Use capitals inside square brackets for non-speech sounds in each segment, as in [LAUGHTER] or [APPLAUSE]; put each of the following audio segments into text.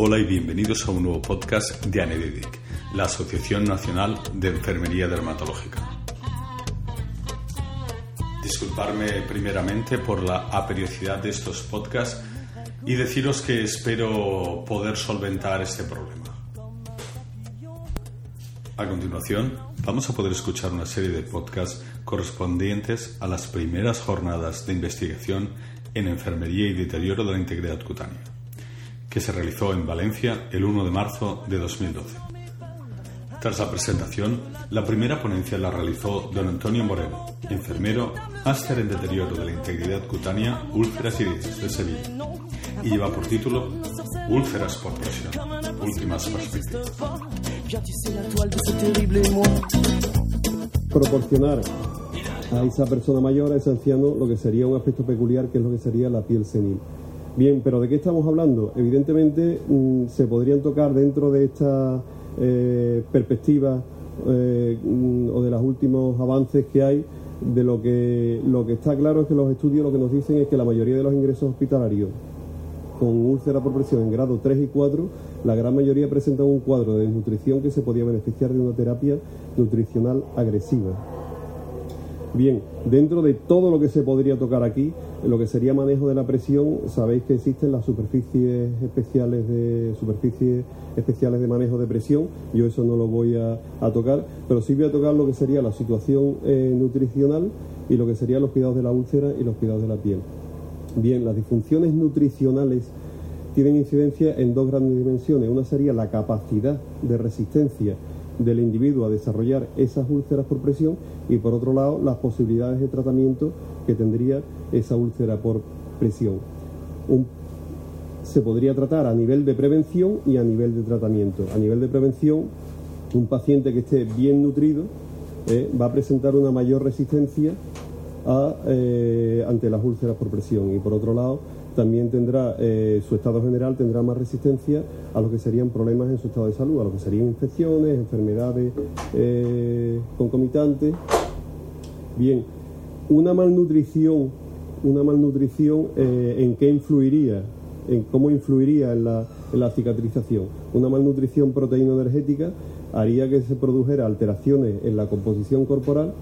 Hola y bienvenidos a un nuevo podcast de ANEDIDIC, la Asociación Nacional de Enfermería Dermatológica. Disculparme primeramente por la aperiosidad de estos podcasts y deciros que espero poder solventar este problema. A continuación, vamos a poder escuchar una serie de podcasts correspondientes a las primeras jornadas de investigación en enfermería y deterioro de la integridad cutánea, que se realizó en Valencia el 1 de marzo de 2012. Tras la presentación, la primera ponencia la realizó don Antonio Moreno, enfermero, máster en deterioro de la integridad cutánea, úlceras y dientes de Sevilla, y lleva por título Úlceras por presión, últimas perspectivas. Proporcionar a esa persona mayor, a ese anciano, lo que sería un aspecto peculiar, que es lo que sería la piel senil. Bien, pero ¿de qué estamos hablando? Evidentemente mm, se podrían tocar dentro de esta eh, perspectiva eh, mm, o de los últimos avances que hay, de lo que, lo que está claro es que los estudios lo que nos dicen es que la mayoría de los ingresos hospitalarios con úlcera por presión en grado 3 y 4, la gran mayoría presentan un cuadro de desnutrición que se podía beneficiar de una terapia nutricional agresiva. Bien, dentro de todo lo que se podría tocar aquí, lo que sería manejo de la presión, sabéis que existen las superficies especiales de superficies especiales de manejo de presión. Yo eso no lo voy a, tocar, pero sí voy a tocar lo que sería la situación eh, nutricional y lo que serían los cuidados de la úlcera y los cuidados de la piel. Bien, las disfunciones nutricionales tienen incidencia en dos grandes dimensiones. Una sería la capacidad de resistencia del individuo a desarrollar esas úlceras por presión y por otro lado las posibilidades de tratamiento que tendría esa úlcera por presión. se podría tratar a nivel de prevención y a nivel de tratamiento. A nivel de prevención, un paciente que esté bien nutrido eh, va a presentar una mayor resistencia eh, ante las úlceras por presión y por otro lado también tendrá eh, su estado general tendrá más resistencia a lo que serían problemas en su estado de salud, a lo que serían infecciones, enfermedades eh, concomitantes. Bien, una malnutrición, una malnutrición en qué influiría, en cómo influiría en la, en la cicatrización. Una malnutrición proteíno-energética haría que se produjera alteraciones en la composición corporal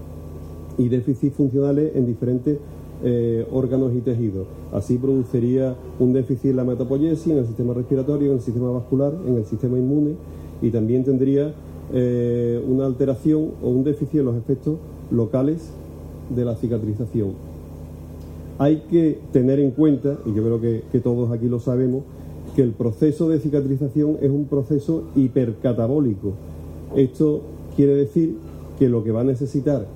y déficits funcionales en diferentes eh, órganos y tejidos. Así produciría un déficit en la metapoiesis, en el sistema respiratorio, en el sistema vascular, en el sistema inmune y también tendría eh, una alteración o un déficit en los efectos locales de la cicatrización. Hay que tener en cuenta, y yo creo que, que todos aquí lo sabemos, que el proceso de cicatrización es un proceso hipercatabólico. Esto quiere decir que lo que va a necesitar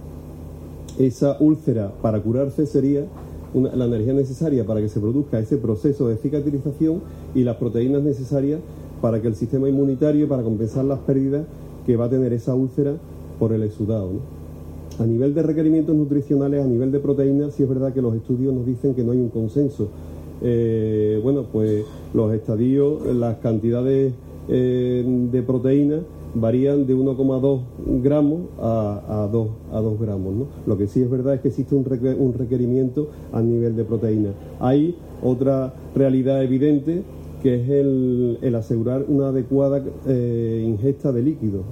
esa úlcera para curarse sería la energía necesaria para que se produzca ese proceso de cicatrización y las proteínas necesarias para que el sistema inmunitario, para compensar las pérdidas que va a tener esa úlcera por el exudado. A nivel de requerimientos nutricionales, a nivel de proteínas, sí es verdad que los estudios nos dicen que no hay un consenso. Eh, bueno, pues los estadios, las cantidades eh, de proteínas varían de 1,2 gramos a, a, 2, a 2 gramos. ¿no? Lo que sí es verdad es que existe un, requerimiento a nivel de proteína. Hay otra realidad evidente que es el, asegurar una adecuada eh, ingesta de líquido,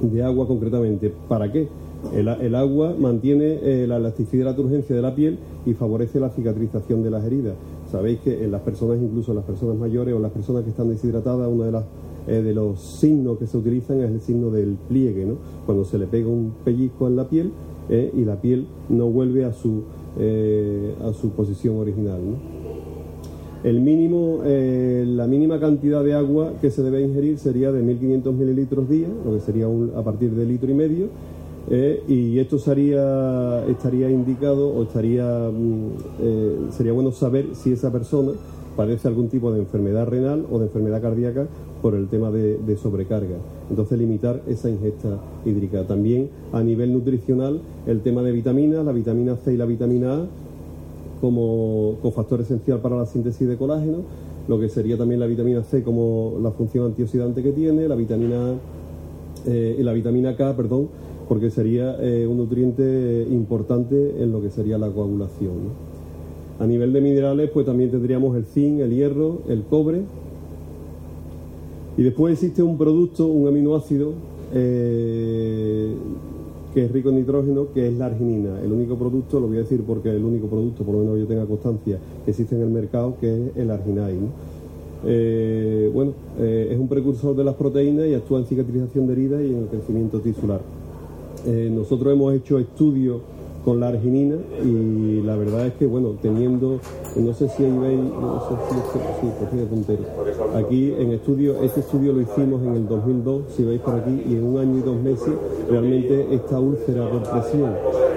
de agua concretamente. ¿Para qué? El, agua mantiene eh, la elasticidad y la turgencia de la piel y favorece la cicatrización de las heridas. Sabéis que en las personas, incluso en las personas mayores o las personas que están deshidratadas, una de las eh, de los signos que se utilizan es el signo del pliegue, ¿no? Cuando se le pega un pellizco en la piel eh, y la piel no vuelve a su, eh, a su posición original, El mínimo, la mínima cantidad de agua que se debe ingerir sería de 1.500 mililitros día, lo que sería a partir de litro y medio, y esto estaría indicado o estaría, mm, sería bueno saber si esa persona padece algún tipo de enfermedad renal o de enfermedad cardíaca por el tema de, sobrecarga. Entonces limitar esa ingesta hídrica. También a nivel nutricional el tema de vitaminas, la vitamina C y la vitamina A como cofactor esencial para la síntesis de colágeno, lo que sería también la vitamina C como la función antioxidante que tiene, la vitamina eh, la vitamina K, perdón, porque sería eh, un nutriente importante en lo que sería la coagulación. A nivel de minerales, pues también tendríamos el zinc, el hierro, el cobre Y después existe un producto, un aminoácido, eh, que es rico en nitrógeno, que es la arginina. El único producto, lo voy a decir porque es el único producto, por lo menos yo tenga constancia, que existe en el mercado, que es el arginine. Eh, bueno, eh, es un precursor de las proteínas y actúa en cicatrización de heridas y en el crecimiento tisular. nosotros hemos hecho estudios con la arginina y la verdad es que, bueno, teniendo, no sé si ahí veis, no sé si, sí, pues puntero. Aquí en estudio, este estudio lo hicimos en el 2002, si veis por aquí, y en un año y dos meses realmente esta úlcera por presión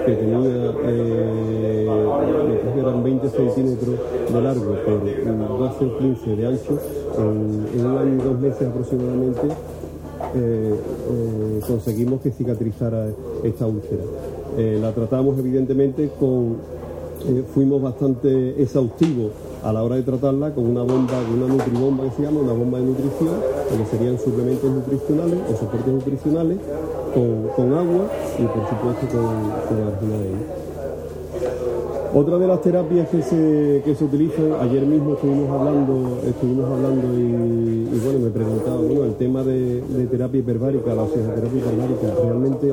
que tenía, eh, eran 20 centímetros de largo por 12 o 15 de ancho, en, un año y dos meses aproximadamente eh, eh, conseguimos que cicatrizara esta úlcera. Eh, la tratamos evidentemente con, eh, fuimos bastante exhaustivos a la hora de tratarla con una bomba, una nutribomba que se llama, una bomba de nutrición, que serían suplementos nutricionales o soportes nutricionales, con, agua y por supuesto con, con argina Otra de las terapias que se, que se utilizan, ayer mismo estuvimos hablando, estuvimos hablando y, bueno, me preguntaba, bueno, el tema de, terapia hiperbárica, la oxigenoterapia hiperbárica, realmente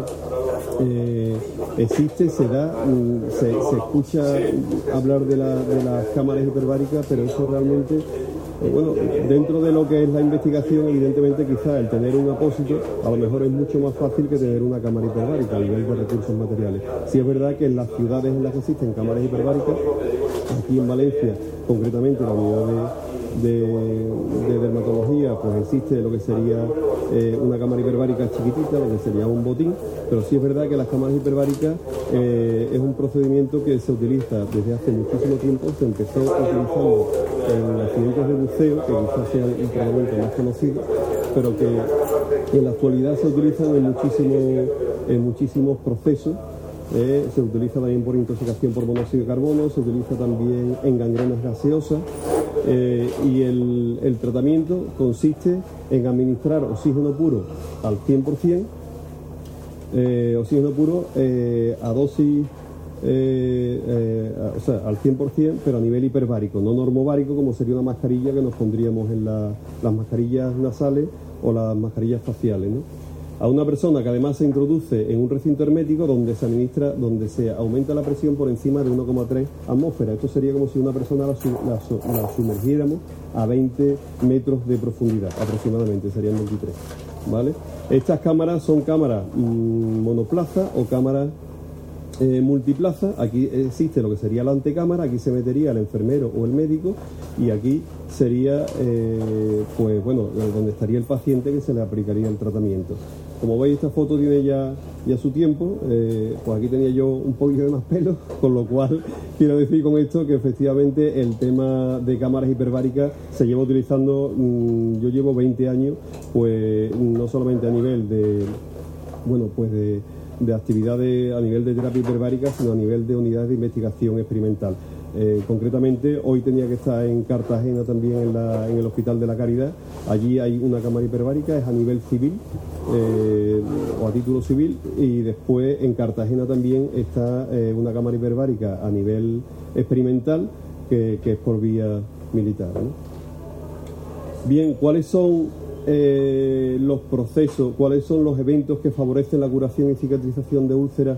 eh, existe, se da, mm, se, escucha hablar de, las cámaras hiperbáricas, pero eso realmente, eh, bueno, dentro de lo que es la investigación, evidentemente quizá el tener un apósito a lo mejor es mucho más fácil que tener una cámara hiperbárica a nivel de recursos materiales. Si es verdad que en las ciudades en las que existen cámaras hiperbáricas, aquí en Valencia, concretamente la unidad de de, dermatología, pues existe lo que sería eh, una cámara hiperbárica chiquitita, lo que sería un botín, pero sí es verdad que las cámaras hiperbáricas eh, es un procedimiento que se utiliza desde hace muchísimo tiempo, se empezó utilizando en accidentes de buceo, que quizás sea un procedimiento más conocido, pero que en la actualidad se utilizan en en muchísimos procesos eh, se utiliza también por intoxicación por monóxido de carbono, se utiliza también en gangrenas gaseosas eh, y el, tratamiento consiste en administrar oxígeno puro al 100%, eh, oxígeno puro a dosis, o sea, al 100%, pero a nivel hiperbárico, no normobárico como sería una mascarilla que nos pondríamos en las mascarillas nasales o las mascarillas faciales. A una persona que además se introduce en un recinto hermético donde se administra, donde se aumenta la presión por encima de 1,3 atmósferas. Esto sería como si una persona la, sumergiéramos a 20 metros de profundidad, aproximadamente, serían 23. ¿vale? Estas cámaras son cámaras mm, monoplaza o cámaras eh, multiplaza, aquí existe lo que sería la antecámara, aquí se metería el enfermero o el médico y aquí sería, eh, pues bueno, donde estaría el paciente que se le aplicaría el tratamiento. Como veis, esta foto tiene ya, ya su tiempo, eh, pues aquí tenía yo un poquito de más pelo, [LAUGHS] con lo cual quiero decir con esto que efectivamente el tema de cámaras hiperbáricas se lleva utilizando, mm, yo llevo 20 años, pues no solamente a nivel de, bueno, pues de de actividades a nivel de terapia hiperbárica, sino a nivel de unidades de investigación experimental. Eh, concretamente, hoy tenía que estar en Cartagena también en, el Hospital de la Caridad. Allí hay una cámara hiperbárica, es a nivel civil eh, o a título civil. Y después en Cartagena también está eh, una cámara hiperbárica a nivel experimental que, es por vía militar. Bien, ¿cuáles son los procesos, cuáles son los eventos que favorecen la curación y cicatrización de úlceras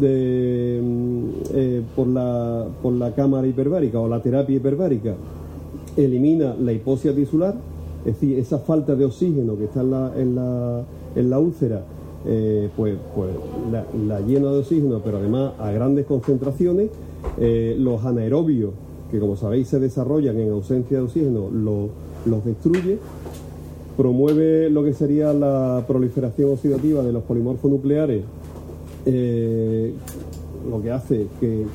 de, mm, eh, por, la, por la cámara hiperbárica o la terapia hiperbárica. Elimina la hipoxia tisular, es decir, esa falta de oxígeno que está en la, en la, en la úlcera, eh, pues, pues la, llena de oxígeno, pero además a grandes concentraciones. los anaerobios, que como sabéis se desarrollan en ausencia de oxígeno, los destruye promueve lo que sería la proliferación oxidativa de los polimorfos nucleares, eh, lo que hace que,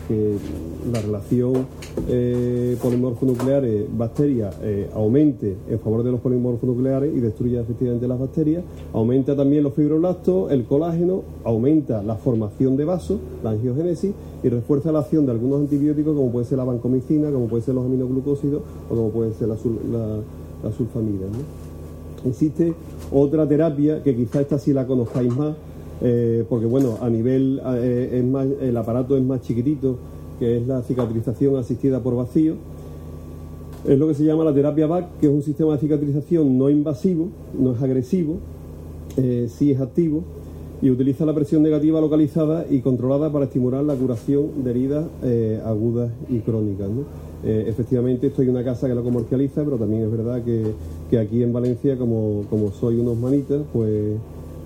la relación eh, polimorfo-nucleares bacteria eh, aumente en favor de los polimorfos nucleares y destruya efectivamente las bacterias, aumenta también los fibroblastos, el colágeno, aumenta la formación de vasos, la angiogénesis y refuerza la acción de algunos antibióticos como puede ser la vancomicina, como puede ser los aminoglucósidos o como puede ser la, la, sulfamida. Existe otra terapia que quizá esta sí la conozcáis más, eh, porque bueno, a nivel, eh, es más, el aparato es más chiquitito, que es la cicatrización asistida por vacío. Es lo que se llama la terapia BAC, que es un sistema de cicatrización no invasivo, no es agresivo, eh, sí es activo y utiliza la presión negativa localizada y controlada para estimular la curación de heridas agudas y crónicas. Efectivamente, estoy en una casa que lo comercializa, pero también es verdad que, aquí en Valencia, como, soy unos manitas, pues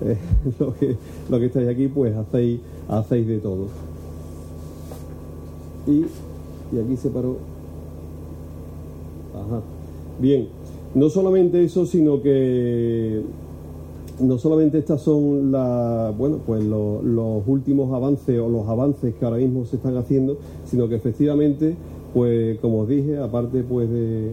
eh, [LAUGHS] lo, que, lo que estáis aquí, pues hacéis, hacéis de todo. Y, y aquí se paró. Ajá. Bien, no solamente eso, sino que no solamente estas son la, bueno, pues los últimos avances o los avances que ahora mismo se están haciendo, sino que efectivamente, pues como os dije, aparte pues de,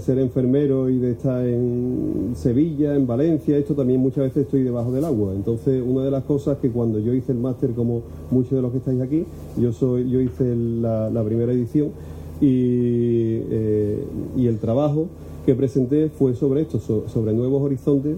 ser enfermero y de estar en Sevilla, en Valencia, esto también muchas veces estoy debajo del agua. Entonces, una de las cosas que cuando yo hice el máster, como muchos de los que estáis aquí, yo soy, yo hice la, primera edición y, eh, y el trabajo que presenté fue sobre esto, sobre nuevos horizontes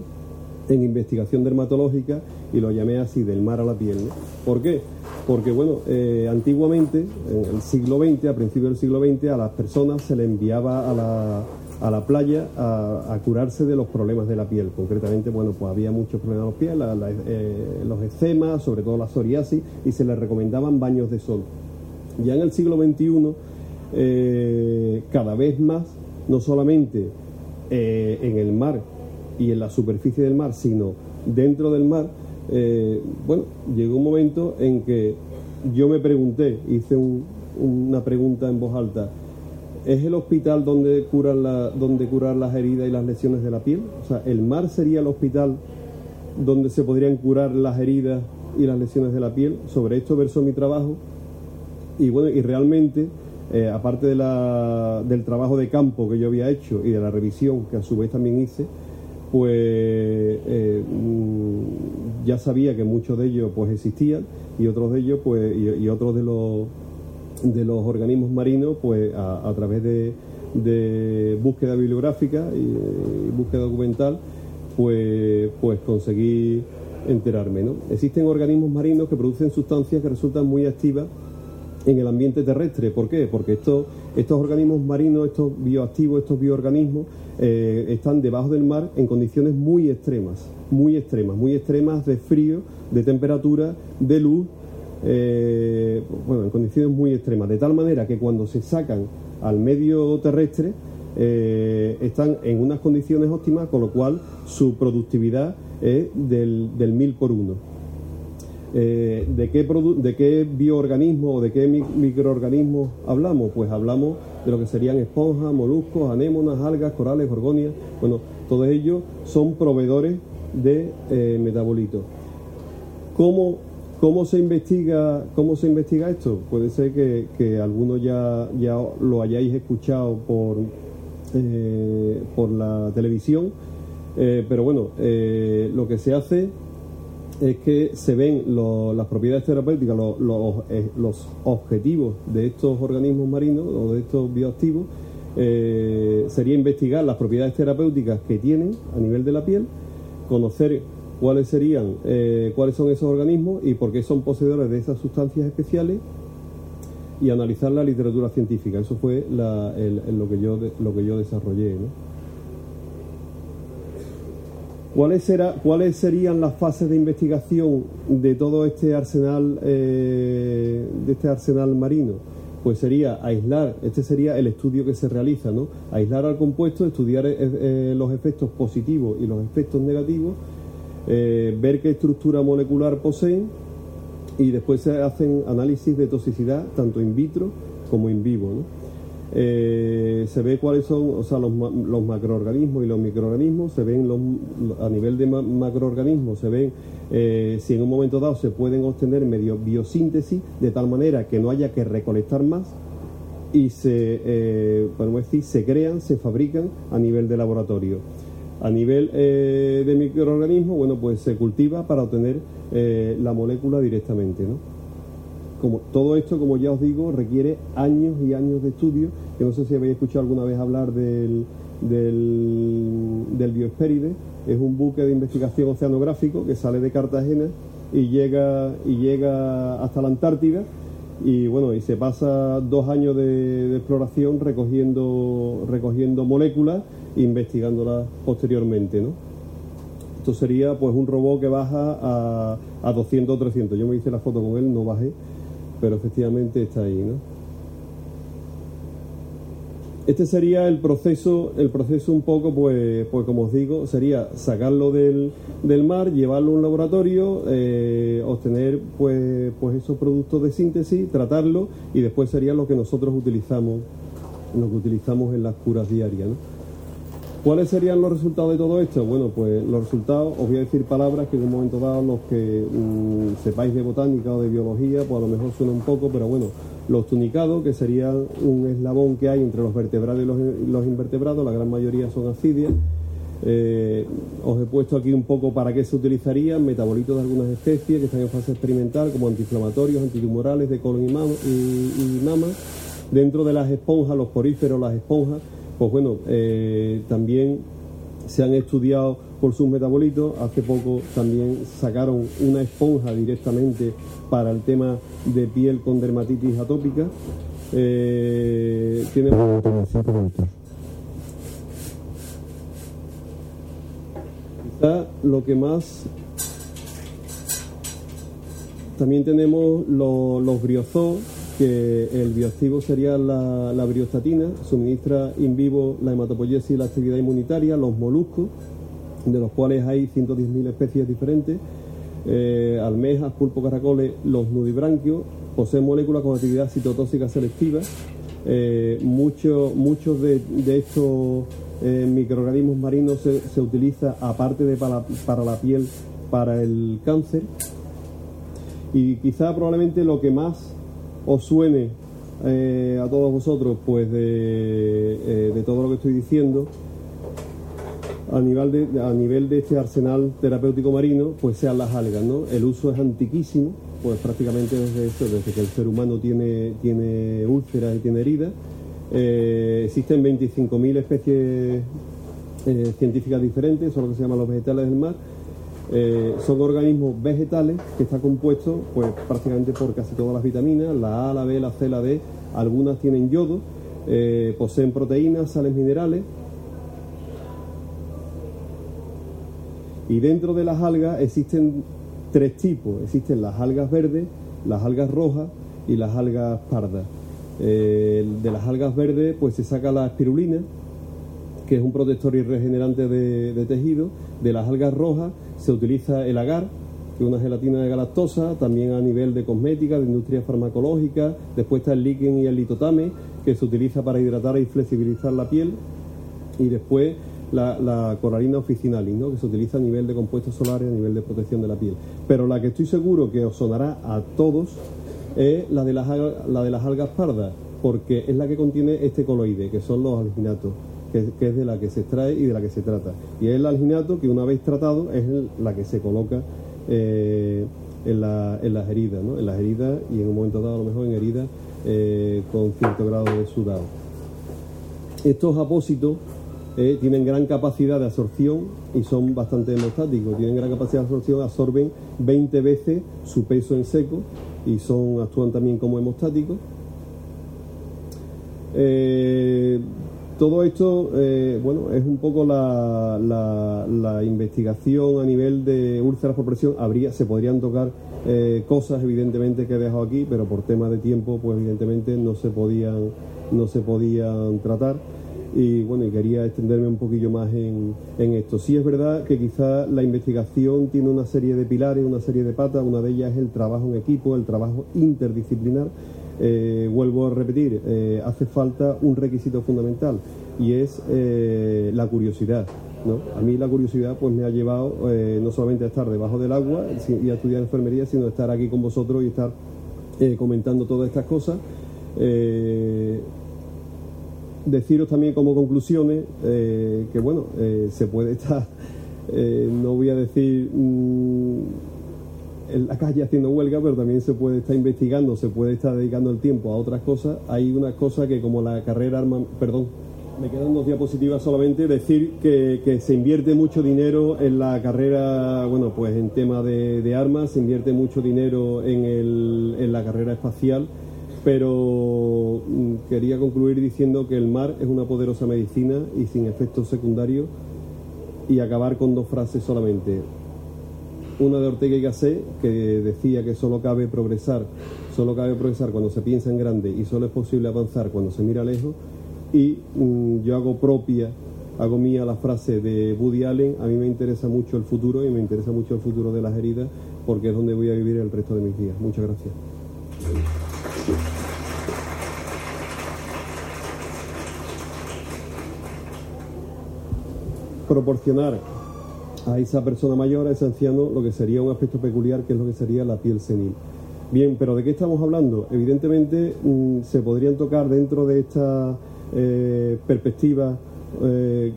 en investigación dermatológica y lo llamé así, del mar a la piel. ¿Por qué? Porque, bueno, eh, antiguamente, en el siglo XX, a principios del siglo XX, a las personas se les enviaba a la, a la playa a, curarse de los problemas de la piel. Concretamente, bueno, pues había muchos problemas de la piel, eh, los eczemas, sobre todo la psoriasis, y se les recomendaban baños de sol. Ya en el siglo XXI, eh, cada vez más, no solamente en el mar y en la superficie del mar, sino dentro del mar, eh, bueno, llegó un momento en que yo me pregunté, hice una pregunta en voz alta, ¿es el hospital donde curan, la, donde curar las heridas y las lesiones de la piel? O sea, ¿el mar sería el hospital donde se podrían curar las heridas y las lesiones de la piel? Sobre esto versó mi trabajo y bueno, y realmente... Eh, aparte de la, del trabajo de campo que yo había hecho y de la revisión que a su vez también hice, pues eh, mm, ya sabía que muchos de ellos pues existían y otros de ellos pues y, otros de los de los organismos marinos pues a, través de, búsqueda bibliográfica y, búsqueda documental pues pues conseguí enterarme ¿no? existen organismos marinos que producen sustancias que resultan muy activas en el ambiente terrestre. ¿Por qué? Porque estos, estos organismos marinos, estos bioactivos, estos bioorganismos, eh, están debajo del mar en condiciones muy extremas, muy extremas, muy extremas de frío, de temperatura, de luz, eh, bueno, en condiciones muy extremas, de tal manera que cuando se sacan al medio terrestre eh, están en unas condiciones óptimas, con lo cual su productividad es del, del mil por uno. ¿de, qué ¿De qué bioorganismo o de qué microorganismos hablamos? Pues hablamos de lo que serían esponjas, moluscos, anémonas, algas, corales, gorgonias. Bueno, todos ellos son proveedores de eh, metabolitos. ¿Cómo, ¿Cómo, se investiga, ¿Cómo se investiga esto? Puede ser que, algunos ya, ya lo hayáis escuchado por, eh, por la televisión, eh, pero bueno, lo que se hace es que se ven las propiedades terapéuticas, eh, los, objetivos de estos organismos marinos o de estos bioactivos, eh, sería investigar las propiedades terapéuticas que tienen a nivel de la piel, conocer cuáles serían, eh, cuáles son esos organismos y por qué son poseedores de esas sustancias especiales y analizar la literatura científica. Eso fue lo, que yo, lo que yo desarrollé. ¿Cuáles, será, ¿Cuáles serían las fases de investigación de todo este arsenal, eh, de este arsenal marino? Pues sería aislar, este sería el estudio que se realiza, ¿no? Aislar al compuesto, estudiar eh, los efectos positivos y los efectos negativos, ver qué estructura molecular poseen y después se hacen análisis de toxicidad tanto in vitro como in vivo. Eh, se ve cuáles son o sea, los, los, macroorganismos y los microorganismos, se ven los, a nivel de macroorganismos, se ven eh, si en un momento dado se pueden obtener medio biosíntesis de tal manera que no haya que recolectar más y se, eh, decir, se crean, se fabrican a nivel de laboratorio. A nivel eh, de microorganismos, bueno, pues se cultiva para obtener la molécula directamente, ¿no? como todo esto, como ya os digo, requiere años y años de estudio. Yo no sé si habéis escuchado alguna vez hablar del, del, del Es un buque de investigación oceanográfico que sale de Cartagena y llega, y llega hasta la Antártida y bueno, y se pasa dos años de, exploración recogiendo, recogiendo moléculas investigándolas posteriormente, ¿no? Esto sería pues un robot que baja a, a 200 o 300. Yo me hice la foto con él, no bajé, pero efectivamente está ahí, ¿no? Este sería el proceso, el proceso un poco, pues, pues como os digo, sería sacarlo del, del mar, llevarlo a un laboratorio, eh, obtener pues, pues esos productos de síntesis, tratarlo y después sería lo que nosotros utilizamos, lo que utilizamos en las curas diarias. ¿Cuáles serían los resultados de todo esto? Bueno, pues los resultados, os voy a decir palabras que en un momento dado los que mm, sepáis de botánica o de biología, pues a lo mejor suena un poco, pero bueno, los tunicados, que serían un eslabón que hay entre los vertebrados y los, invertebrados, la gran mayoría son ascidias. Eh, os he puesto aquí un poco para qué se utilizarían metabolitos de algunas especies que están en fase experimental, como antiinflamatorios, antitumorales de colon y mama. Dentro de las esponjas, los poríferos, las esponjas, pues bueno, eh, también se han estudiado por sus metabolitos. Hace poco también sacaron una esponja directamente para el tema de piel con dermatitis atópica. Eh, tiene Quizá lo que más también tenemos los, briozoos, que el bioactivo sería la, la, briostatina, suministra in vivo la hematopoiesis y la actividad inmunitaria, los moluscos, de los cuales hay 110.000 especies diferentes, eh, almejas, pulpo, caracoles, los nudibranquios, poseen moléculas con actividad citotóxica selectiva. Eh, muchos de, estos eh, microorganismos marinos se, se utiliza, aparte de para, la piel, para el cáncer. Y quizá probablemente lo que más os suene a todos vosotros, pues de, de todo lo que estoy diciendo, a nivel de, a nivel de este arsenal terapéutico marino, pues sean las algas, ¿no? El uso es antiquísimo, pues prácticamente desde esto, desde que el ser humano tiene, tiene úlceras y tiene heridas. Eh, existen 25.000 especies eh, científicas diferentes, son lo que se llaman los vegetales del mar. Eh, son organismos vegetales que están compuestos pues, prácticamente por casi todas las vitaminas, la A, la B, la C, la D, algunas tienen yodo, poseen proteínas, sales minerales, Y dentro de las algas existen tres tipos. Existen las algas verdes, las algas rojas y las algas pardas. Eh, de las algas verdes pues se saca la espirulina, que es un protector y regenerante de, tejido. De las algas rojas se utiliza el agar, que es una gelatina de galactosa, también a nivel de cosmética, de industria farmacológica. Después está el líquen y el litotame, que se utiliza para hidratar y flexibilizar la piel. Y después la, coralina officinalis, ¿no? que se utiliza a nivel de compuestos solares, a nivel de protección de la piel. Pero la que estoy seguro que os sonará a todos es la de las, la de las algas pardas, porque es la que contiene este coloide, que son los alginatos, que, es de la que se extrae y de la que se trata. Y es el alginato que una vez tratado es la que se coloca eh, en, la, en, las heridas, ¿no? en las heridas y en un momento dado a lo mejor en heridas eh, con cierto grado de sudado. Estos apósitos eh, tienen gran capacidad de absorción y son bastante hemostáticos. Tienen gran capacidad de absorción, absorben 20 veces su peso en seco y son actúan también como hemostáticos. Eh, todo esto, eh, bueno, es un poco la, investigación a nivel de úlceras por presión. Habría, se podrían tocar cosas, evidentemente, que he dejado aquí, pero por tema de tiempo, pues evidentemente no se podían, no se podían tratar y bueno, y quería extenderme un poquillo más en, esto. Sí es verdad que quizá la investigación tiene una serie de pilares, una serie de patas, una de ellas es el trabajo en equipo, el trabajo interdisciplinar. Eh, vuelvo a repetir, eh, hace falta un requisito fundamental y es eh, la curiosidad. ¿no? A mí la curiosidad pues me ha llevado no solamente a estar debajo del agua y a estudiar enfermería, sino a estar aquí con vosotros y estar comentando todas estas cosas deciros también como conclusiones que, bueno, se puede estar, [LAUGHS] no voy a decir mm, en la calle haciendo huelga, pero también se puede estar investigando, se puede estar dedicando el tiempo a otras cosas. Hay unas cosas que como la carrera arma, perdón, me quedan dos diapositivas solamente, decir que, se invierte mucho dinero en la carrera, bueno, pues en tema de, armas, se invierte mucho dinero en, el, en la carrera espacial pero mm, quería concluir diciendo que el mar es una poderosa medicina y sin efectos secundarios y acabar con dos frases solamente. Una de Ortega y Gasset que decía que solo cabe progresar, solo cabe progresar cuando se piensa en grande y solo es posible avanzar cuando se mira lejos y mm, yo hago propia hago mía la frase de Woody Allen, a mí me interesa mucho el futuro y me interesa mucho el futuro de las heridas porque es donde voy a vivir el resto de mis días. Muchas gracias. Proporcionar a esa persona mayor, a ese anciano, lo que sería un aspecto peculiar, que es lo que sería la piel senil. Bien, pero ¿de qué estamos hablando? Evidentemente mm, se podrían tocar dentro de esta eh, perspectiva eh,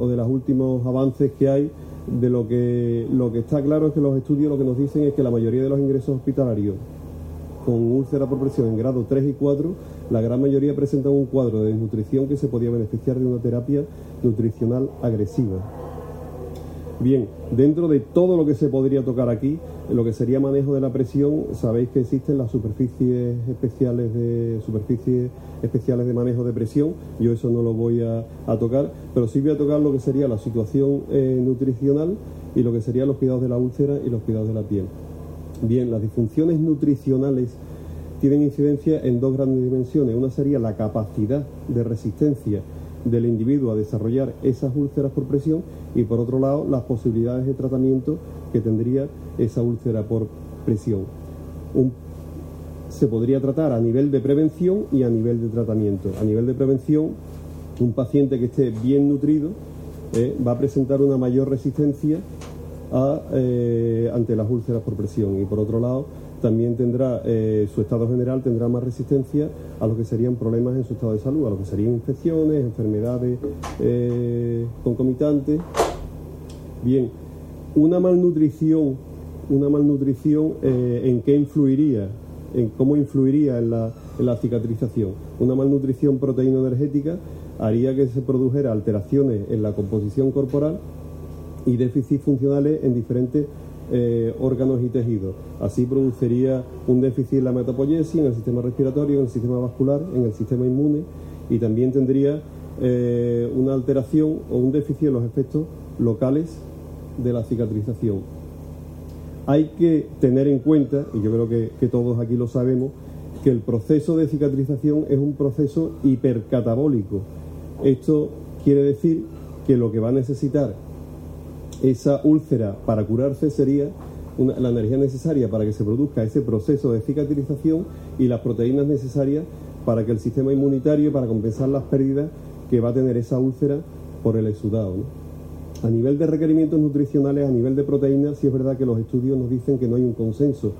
o de los últimos avances que hay, de lo que, lo que está claro es que los estudios lo que nos dicen es que la mayoría de los ingresos hospitalarios con úlcera por presión en grado 3 y 4, la gran mayoría presentan un cuadro de desnutrición que se podía beneficiar de una terapia nutricional agresiva. Bien, dentro de todo lo que se podría tocar aquí, lo que sería manejo de la presión, sabéis que existen las superficies especiales de superficies especiales de manejo de presión. Yo eso no lo voy a, tocar, pero sí voy a tocar lo que sería la situación eh, nutricional y lo que serían los cuidados de la úlcera y los cuidados de la piel. Bien, las disfunciones nutricionales tienen incidencia en dos grandes dimensiones. Una sería la capacidad de resistencia del individuo a desarrollar esas úlceras por presión y por otro lado las posibilidades de tratamiento que tendría esa úlcera por presión. se podría tratar a nivel de prevención y a nivel de tratamiento. A nivel de prevención, un paciente que esté bien nutrido eh, va a presentar una mayor resistencia eh, ante las úlceras por presión y por otro lado también tendrá, eh, su estado general tendrá más resistencia a lo que serían problemas en su estado de salud, a lo que serían infecciones, enfermedades eh, concomitantes. Bien, una malnutrición, una malnutrición eh, ¿en qué influiría? ¿En cómo influiría en la, en la cicatrización? Una malnutrición proteíno-energética haría que se produjera alteraciones en la composición corporal y déficits funcionales en diferentes eh, órganos y tejidos. Así produciría un déficit en la metapoiesis, en el sistema respiratorio, en el sistema vascular, en el sistema inmune y también tendría eh, una alteración o un déficit en los efectos locales de la cicatrización. Hay que tener en cuenta, y yo creo que, que todos aquí lo sabemos, que el proceso de cicatrización es un proceso hipercatabólico. Esto quiere decir que lo que va a necesitar esa úlcera para curarse sería la energía necesaria para que se produzca ese proceso de cicatrización y las proteínas necesarias para que el sistema inmunitario, para compensar las pérdidas que va a tener esa úlcera por el exudado. A nivel de requerimientos nutricionales, a nivel de proteínas, sí es verdad que los estudios nos dicen que no hay un consenso.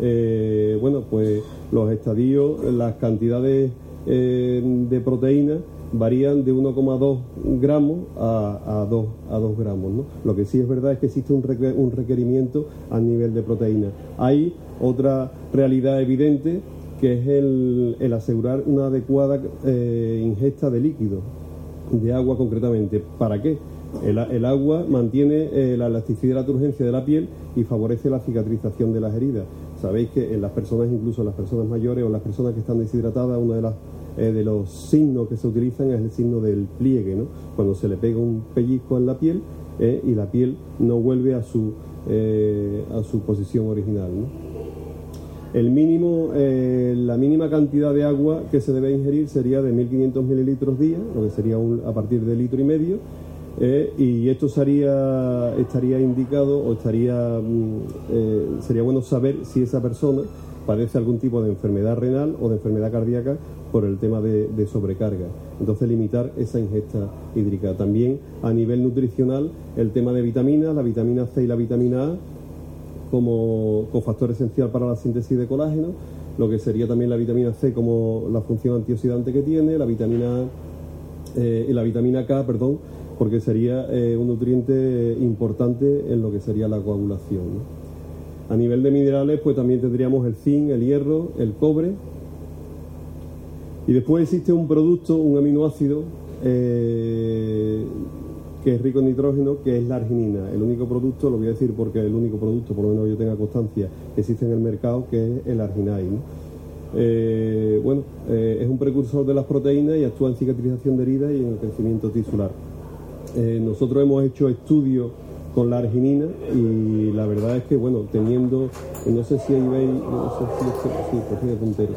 Eh, bueno, pues los estadios, las cantidades eh, de proteínas varían de 1,2 gramos a, 2, a 2 gramos. ¿no? Lo que sí es verdad es que existe un, requerimiento a nivel de proteína. Hay otra realidad evidente que es el, asegurar una adecuada eh, ingesta de líquido, de agua concretamente. ¿Para qué? El, agua mantiene eh, la elasticidad y la turgencia de la piel y favorece la cicatrización de las heridas. Sabéis que en las personas, incluso en las personas mayores o las personas que están deshidratadas, una de las eh, de los signos que se utilizan es el signo del pliegue, ¿no? cuando se le pega un pellizco en la piel eh, y la piel no vuelve a su, eh, a su posición original. El mínimo, la mínima cantidad de agua que se debe ingerir sería de 1.500 mililitros día, lo que sería a partir de litro y medio, y esto estaría indicado o estaría, mm, sería bueno saber si esa persona padece algún tipo de enfermedad renal o de enfermedad cardíaca por el tema de, sobrecarga. Entonces limitar esa ingesta hídrica. También a nivel nutricional el tema de vitaminas, la vitamina C y la vitamina A como cofactor esencial para la síntesis de colágeno, lo que sería también la vitamina C como la función antioxidante que tiene, la vitamina eh, la vitamina K, perdón, porque sería eh, un nutriente importante en lo que sería la coagulación. A nivel de minerales, pues también tendríamos el zinc, el hierro, el cobre. Y después existe un producto, un aminoácido, eh, que es rico en nitrógeno, que es la arginina. El único producto, lo voy a decir porque el único producto, por lo menos yo tenga constancia, que existe en el mercado, que es el arginine. bueno, es un precursor de las proteínas y actúa en cicatrización de heridas y en el crecimiento tisular. nosotros hemos hecho estudios con la arginina y la verdad es que, bueno, teniendo, no sé si ahí veis, no sé si es sí, pues.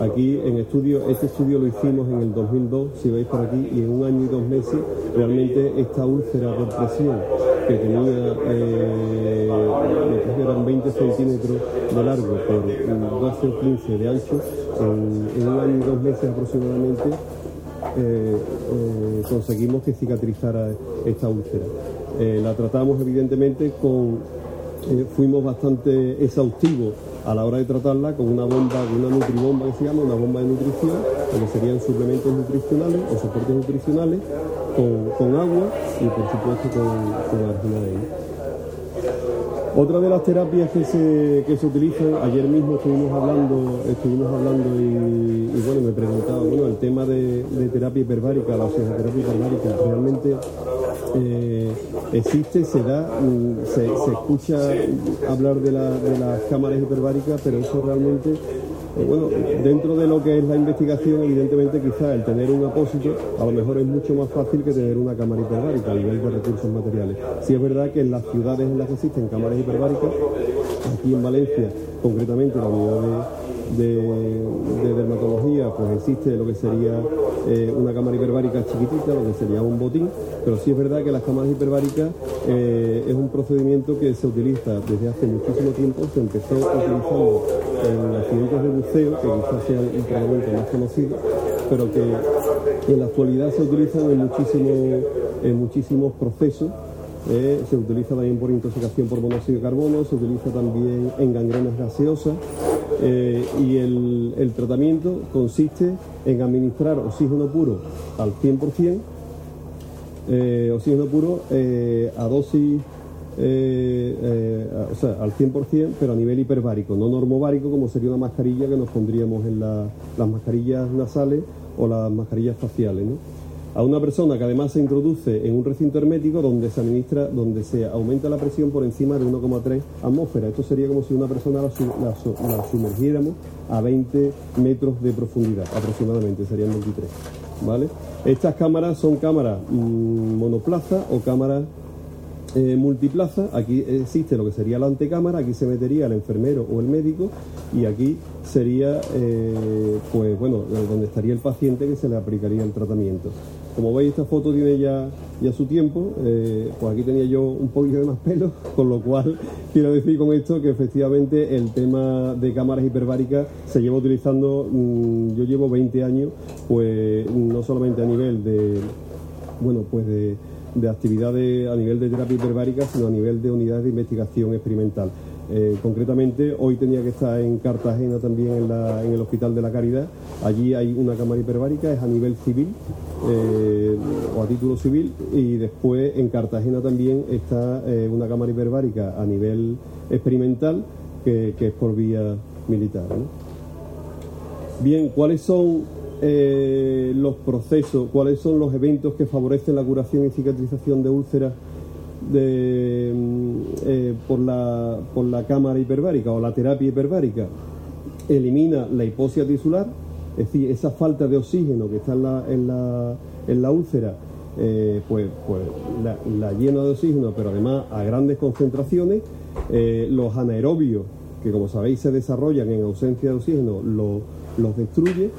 Aquí en estudio, este estudio lo hicimos en el 2002, si veis por aquí, y en un año y dos meses realmente esta úlcera por presión que tenía, eh, eran 20 centímetros de largo por 12 o 15 de ancho, en, un año y dos meses aproximadamente eh, eh, conseguimos que cicatrizara esta úlcera. Eh, la tratamos evidentemente con, eh, fuimos bastante exhaustivos a la hora de tratarla con una bomba, una nutribomba que se llama, una bomba de nutrición, que serían suplementos nutricionales o soportes nutricionales, con, agua y por supuesto con, con de otra de las terapias que se, que se utilizan, ayer mismo estuvimos hablando, estuvimos hablando y, bueno, me preguntaba, bueno, el tema de, terapia hiperbárica, la oxigenoterapia hiperbárica, realmente eh, existe, se da, mm, se, escucha hablar de, de las cámaras hiperbáricas, pero eso realmente bueno, dentro de lo que es la investigación, evidentemente quizás el tener un apósito a lo mejor es mucho más fácil que tener una cámara hiperbárica a nivel de recursos materiales. Sí es verdad que en las ciudades en las que existen cámaras hiperbáricas, aquí en Valencia, concretamente la unidad de, dermatología, pues existe lo que sería eh, una cámara hiperbárica chiquitita, lo que sería un botín, pero sí es verdad que las cámaras hiperbáricas eh, es un procedimiento que se utiliza desde hace muchísimo tiempo, se empezó utilizando en accidentes de buceo, que quizás sea un procedimiento más conocido, pero que en la actualidad se utilizan en en muchísimos procesos eh, se utiliza también por intoxicación por monóxido de carbono, se utiliza también en gangrenas gaseosas eh, y el, tratamiento consiste en administrar oxígeno puro al 100%, eh, oxígeno puro a dosis, o sea, al 100%, pero a nivel hiperbárico, no normovárico como sería una mascarilla que nos pondríamos en las mascarillas nasales o las mascarillas faciales. ¿no? A una persona que además se introduce en un recinto hermético donde se administra, donde se aumenta la presión por encima de 1,3 atmósferas. Esto sería como si una persona la, sumergiéramos a 20 metros de profundidad, aproximadamente, serían 23. ¿vale? Estas cámaras son cámaras mm, monoplaza o cámaras eh, multiplaza. Aquí existe lo que sería la antecámara, aquí se metería el enfermero o el médico y aquí sería, eh, pues bueno, donde estaría el paciente que se le aplicaría el tratamiento. Como veis, esta foto tiene ya, ya su tiempo, eh, pues aquí tenía yo un poquito de más pelo, [LAUGHS] con lo cual quiero decir con esto que efectivamente el tema de cámaras hiperbáricas se lleva utilizando, mm, yo llevo 20 años, pues no solamente a nivel de, bueno, pues de, de actividades a nivel de terapia hiperbárica, sino a nivel de unidades de investigación experimental. Eh, concretamente, hoy tenía que estar en Cartagena también en, el Hospital de la Caridad. Allí hay una cámara hiperbárica, es a nivel civil eh, o a título civil. Y después en Cartagena también está eh, una cámara hiperbárica a nivel experimental, que, es por vía militar. Bien, ¿cuáles son los procesos, cuáles son los eventos que favorecen la curación y cicatrización de úlceras? de, mm, eh, por, la, por la cámara hiperbárica o la terapia hiperbárica elimina la hipoxia tisular, es decir, esa falta de oxígeno que está en la, en la, úlcera, eh, pues, pues la, llena de oxígeno, pero además a grandes concentraciones. Eh, los anaerobios, que como sabéis se desarrollan en ausencia de oxígeno, los destruye.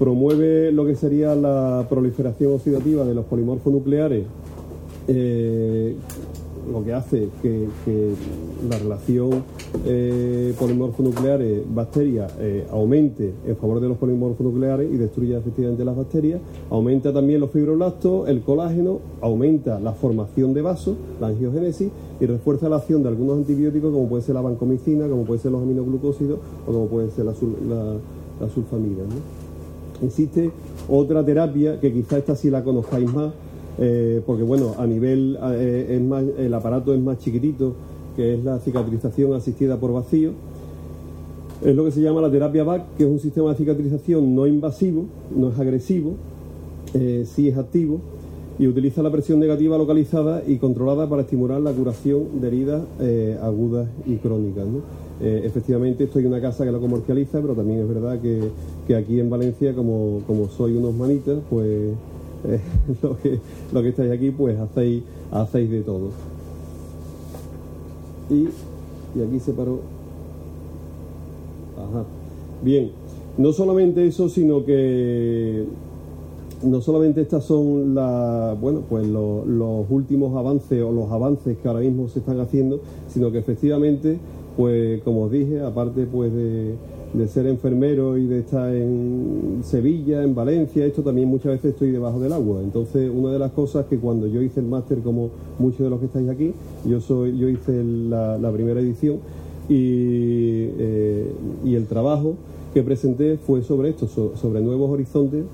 Promueve lo que sería la proliferación oxidativa de los polimorfos nucleares eh, lo que hace que, la relación eh, polimorfonucleares bacteria eh, aumente en favor de los polimorfonucleares y destruya efectivamente las bacterias, aumenta también los fibroblastos, el colágeno, aumenta la formación de vasos, la angiogénesis y refuerza la acción de algunos antibióticos como puede ser la vancomicina, como puede ser los aminoglucósidos o como puede ser la, sulfamida. Existe otra terapia que quizá esta sí la conozcáis más, eh, porque bueno, a nivel, eh, es más, el aparato es más chiquitito, que es la cicatrización asistida por vacío. Es lo que se llama la terapia BAC, que es un sistema de cicatrización no invasivo, no es agresivo, eh, sí es activo y utiliza la presión negativa localizada y controlada para estimular la curación de heridas agudas y crónicas. Eh, efectivamente estoy en una casa que lo comercializa, pero también es verdad que, que aquí en Valencia, como, como soy unos manitas, pues eh, [LAUGHS] lo, que, lo que estáis aquí, pues hacéis, hacéis de todo. Y, y aquí se paró. Ajá. Bien, no solamente eso, sino que no solamente estas son la, bueno, pues los últimos avances o los avances que ahora mismo se están haciendo, sino que efectivamente, pues como os dije, aparte pues de, ser enfermero y de estar en Sevilla, en Valencia, esto también muchas veces estoy debajo del agua. Entonces, una de las cosas que cuando yo hice el máster, como muchos de los que estáis aquí, yo soy, yo hice la, primera edición y, eh, y el trabajo que presenté fue sobre esto, sobre nuevos horizontes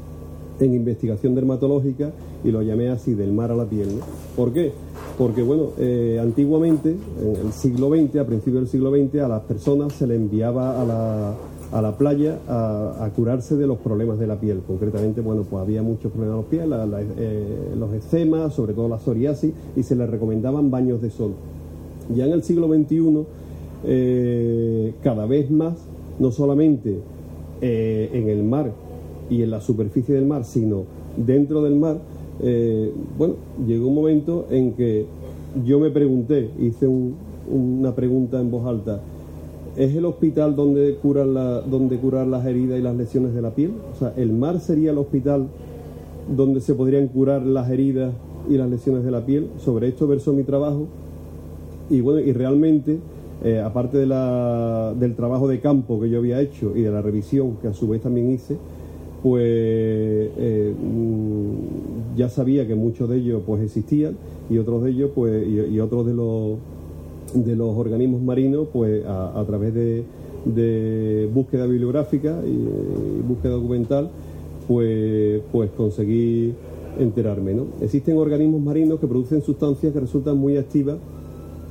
en investigación dermatológica y lo llamé así, del mar a la piel. ¿Por qué? Porque, bueno, eh, antiguamente, en el siglo XX, a principios del siglo XX, a las personas se les enviaba a la, a la playa a, curarse de los problemas de la piel. Concretamente, bueno, pues había muchos problemas de la piel, eh, los eczemas, sobre todo la psoriasis, y se les recomendaban baños de sol. Ya en el siglo XXI, eh, cada vez más, no solamente en el mar, y en la superficie del mar, sino dentro del mar, eh, bueno, llegó un momento en que yo me pregunté, hice una pregunta en voz alta, ¿es el hospital donde curar, la, donde curar las heridas y las lesiones de la piel? O sea, ¿el mar sería el hospital donde se podrían curar las heridas y las lesiones de la piel? Sobre esto versó mi trabajo y bueno, y realmente... Eh, aparte del trabajo de campo que yo había hecho y de la revisión que a su vez también hice, pues eh, mm, ya sabía que muchos de ellos pues existían y otros de ellos pues y, otros de los de los organismos marinos pues a, través de, búsqueda bibliográfica y, búsqueda documental pues pues conseguí enterarme ¿no? existen organismos marinos que producen sustancias que resultan muy activas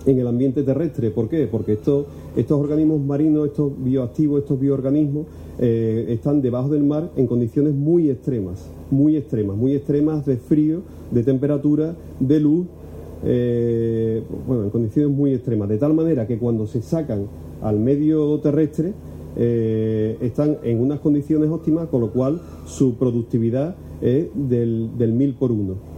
en el ambiente terrestre. ¿Por qué? Porque estos, estos organismos marinos, estos bioactivos, estos bioorganismos, eh, están debajo del mar en condiciones muy extremas, muy extremas, muy extremas de frío, de temperatura, de luz, eh, bueno, en condiciones muy extremas, de tal manera que cuando se sacan al medio terrestre eh, están en unas condiciones óptimas, con lo cual su productividad es del, del mil por uno.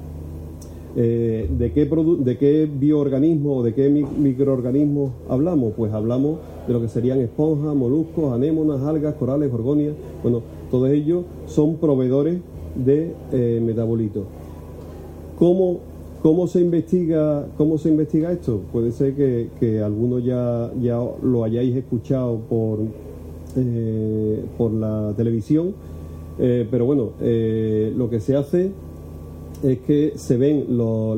Eh, ¿de, qué ¿De qué bioorganismo o de qué microorganismos hablamos? Pues hablamos de lo que serían esponjas, moluscos, anémonas, algas, corales, gorgonias. Bueno, todos ellos son proveedores de eh, metabolitos. ¿Cómo, ¿Cómo, se investiga, ¿Cómo se investiga esto? Puede ser que, algunos ya, ya lo hayáis escuchado por, eh, por la televisión, pero bueno, lo que se hace es que se ven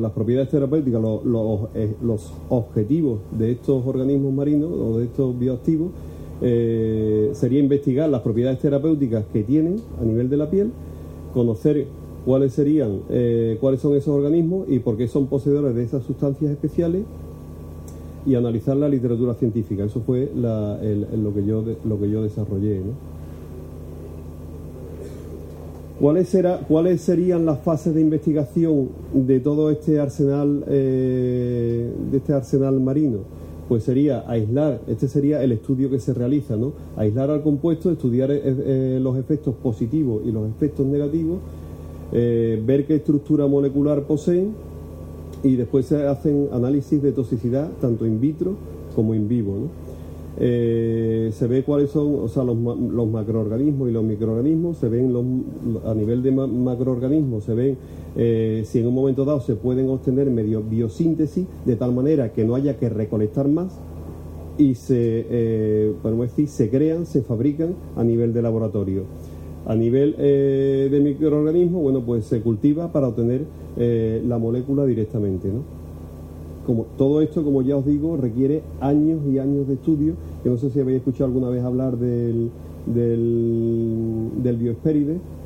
las propiedades terapéuticas, eh, los, objetivos de estos organismos marinos o de estos bioactivos, eh, sería investigar las propiedades terapéuticas que tienen a nivel de la piel, conocer cuáles serían, eh, cuáles son esos organismos y por qué son poseedores de esas sustancias especiales y analizar la literatura científica. Eso fue lo, que yo, lo que yo desarrollé. ¿Cuáles, ¿Cuáles serían las fases de investigación de todo este arsenal, eh, de este arsenal marino? Pues sería aislar, este sería el estudio que se realiza, ¿no? Aislar al compuesto, estudiar eh, eh, los efectos positivos y los efectos negativos, ver qué estructura molecular poseen y después se hacen análisis de toxicidad tanto in vitro como in vivo, ¿no? Eh, se ve cuáles son o sea, los, los, macroorganismos y los microorganismos, se ven los, a nivel de macroorganismos, se ven eh, si en un momento dado se pueden obtener medio biosíntesis de tal manera que no haya que recolectar más y se, eh, decir, se crean, se fabrican a nivel de laboratorio. A nivel de microorganismos, bueno, pues se cultiva para obtener la molécula directamente, ¿no? como todo esto, como ya os digo, requiere años y años de estudio. Yo no sé si habéis escuchado alguna vez hablar del, del, del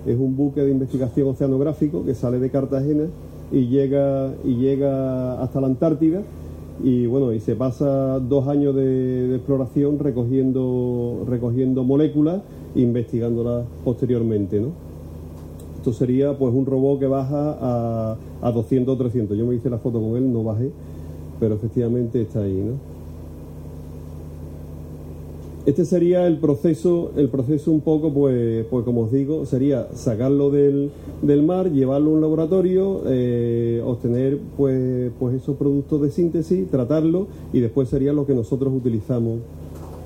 Es un buque de investigación oceanográfico que sale de Cartagena y llega, y llega hasta la Antártida y bueno, y se pasa dos años de, exploración recogiendo, recogiendo moléculas e investigándolas posteriormente, ¿no? Esto sería pues un robot que baja a, a 200 o 300. Yo me hice la foto con él, no bajé, pero efectivamente está ahí, ¿no? Este sería el proceso, el proceso un poco, pues, pues como os digo, sería sacarlo del, del mar, llevarlo a un laboratorio, eh, obtener pues, pues esos productos de síntesis, tratarlo y después sería lo que nosotros utilizamos,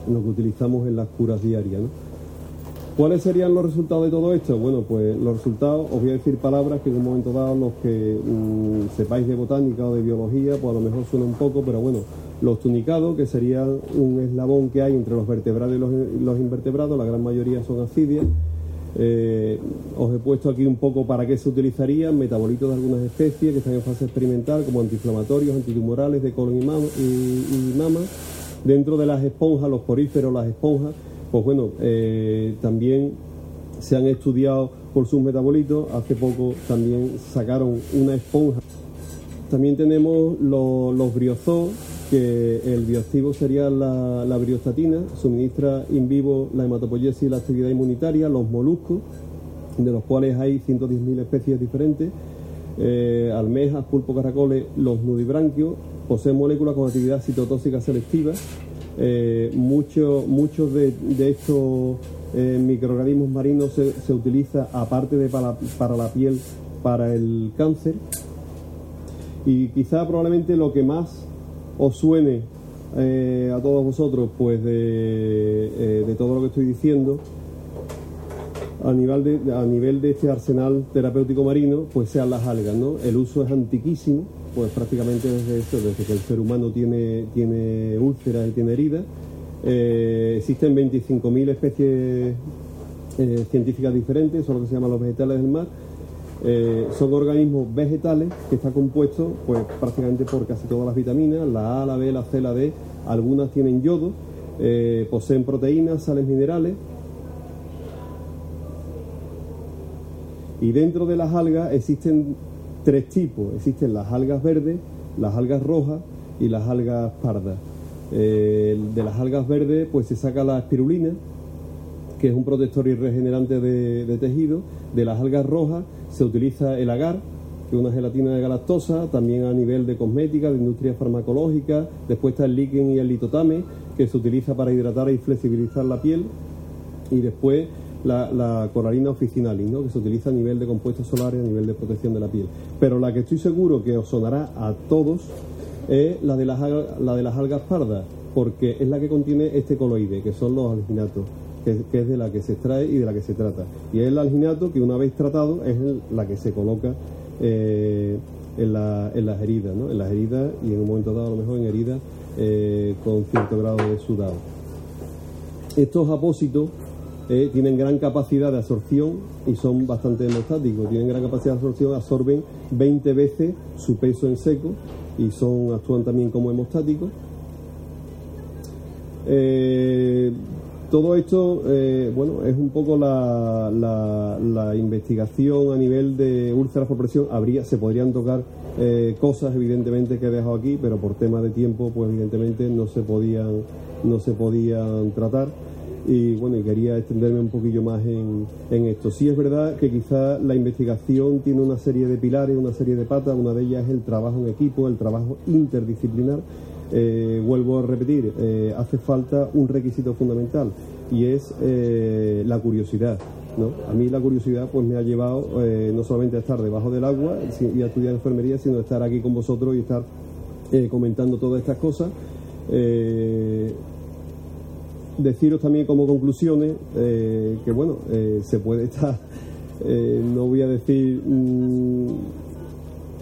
lo que utilizamos en las curas diarias. ¿Cuáles serían los resultados de todo esto? Bueno, pues los resultados, os voy a decir palabras que en un momento dado los que mm, sepáis de botánica o de biología, pues a lo mejor suena un poco, pero bueno, los tunicados, que serían un eslabón que hay entre los vertebrados y los, invertebrados, la gran mayoría son ascidias. Eh, os he puesto aquí un poco para qué se utilizarían, metabolitos de algunas especies que están en fase experimental, como antiinflamatorios, antitumorales de colon y mama. Dentro de las esponjas, los poríferos, las esponjas, pues bueno, eh, también se han estudiado por sus metabolitos. Hace poco también sacaron una esponja. También tenemos los, los briozoos, que el bioactivo sería la, briostatina, suministra in vivo la hematopoiesis y la actividad inmunitaria, los moluscos, de los cuales hay 110.000 especies diferentes, eh, almejas, pulpo, caracoles, los nudibranquios, poseen moléculas con actividad citotóxica selectiva. Eh, muchos de, estos eh, microorganismos marinos se, se, utiliza, aparte de para, para la piel, para el cáncer. Y quizá probablemente lo que más os suene eh, a todos vosotros pues eh, de, todo lo que estoy diciendo a nivel de, a nivel de este arsenal terapéutico marino pues sean las algas ¿no? el uso es antiquísimo pues prácticamente desde esto desde que el ser humano tiene tiene úlceras y tiene heridas eh, existen 25.000 especies científicas diferentes son lo que se llaman los vegetales del mar eh, son organismos vegetales que están compuestos pues, prácticamente por casi todas las vitaminas, la A, la B, la C, la D, algunas tienen yodo, eh, poseen proteínas, sales minerales. Y dentro de las algas existen tres tipos, existen las algas verdes, las algas rojas y las algas pardas. De las algas verdes pues se saca la espirulina, que es un protector y regenerante de, de tejido, de las algas rojas se utiliza el agar, que es una gelatina de galactosa, también a nivel de cosmética, de industria farmacológica. Después está el líquen y el litotame, que se utiliza para hidratar y flexibilizar la piel. Y después la, coralina officinalis, ¿no? que se utiliza a nivel de compuestos solares, a nivel de protección de la piel. Pero la que estoy seguro que os sonará a todos es la de las, la de las algas pardas, porque es la que contiene este coloide, que son los alginatos que, es de la que se extrae y de la que se trata. Y es el alginato que una vez tratado es la que se coloca eh, en, las heridas, ¿no? en las heridas y en un momento dado a lo mejor en heridas eh, con cierto grado de sudado. Estos apósitos eh, tienen gran capacidad de absorción y son bastante hemostáticos, tienen gran capacidad de absorción, absorben 20 veces su peso en seco y son actúan también como hemostáticos. Todo esto, eh, bueno, es un poco la, la, investigación a nivel de úlceras por presión. Habría, se podrían tocar eh, cosas, evidentemente, que he dejado aquí, pero por tema de tiempo, pues evidentemente no se podían, no se podían tratar. Y bueno, y quería extenderme un poquillo más en, en esto. Sí es verdad que quizá la investigación tiene una serie de pilares, una serie de patas. Una de ellas es el trabajo en equipo, el trabajo interdisciplinar eh, vuelvo a repetir, eh, hace falta un requisito fundamental y es eh, la curiosidad. ¿no? A mí la curiosidad pues me ha llevado no solamente a estar debajo del agua y a estudiar enfermería, sino a estar aquí con vosotros y estar comentando todas estas cosas. deciros también como conclusiones que bueno, se puede [LAUGHS] estar, no voy a decir... Mm,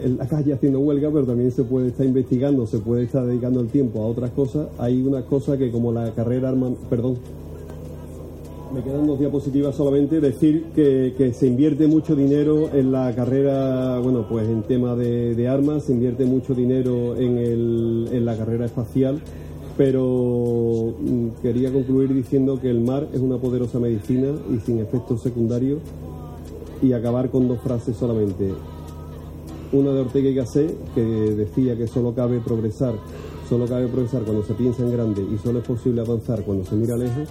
en la calle haciendo huelga, pero también se puede estar investigando, se puede estar dedicando el tiempo a otras cosas. Hay una cosa que como la carrera arma, perdón, me quedan dos diapositivas solamente, decir que, se invierte mucho dinero en la carrera, bueno, pues en tema de, armas, se invierte mucho dinero en, en la carrera espacial, pero mm, quería concluir diciendo que el mar es una poderosa medicina y sin efectos secundarios y acabar con dos frases solamente una de Ortega y Gasset que decía que solo cabe progresar, solo cabe progresar cuando se piensa en grande y solo es posible avanzar cuando se mira lejos.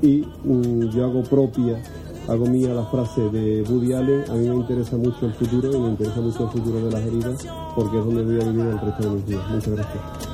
Y mm, yo hago propia, hago mía la frase de Woody Allen, a mí me interesa mucho el futuro y me interesa mucho el futuro de las heridas porque es donde voy a vivir el resto de mis días. Muchas gracias.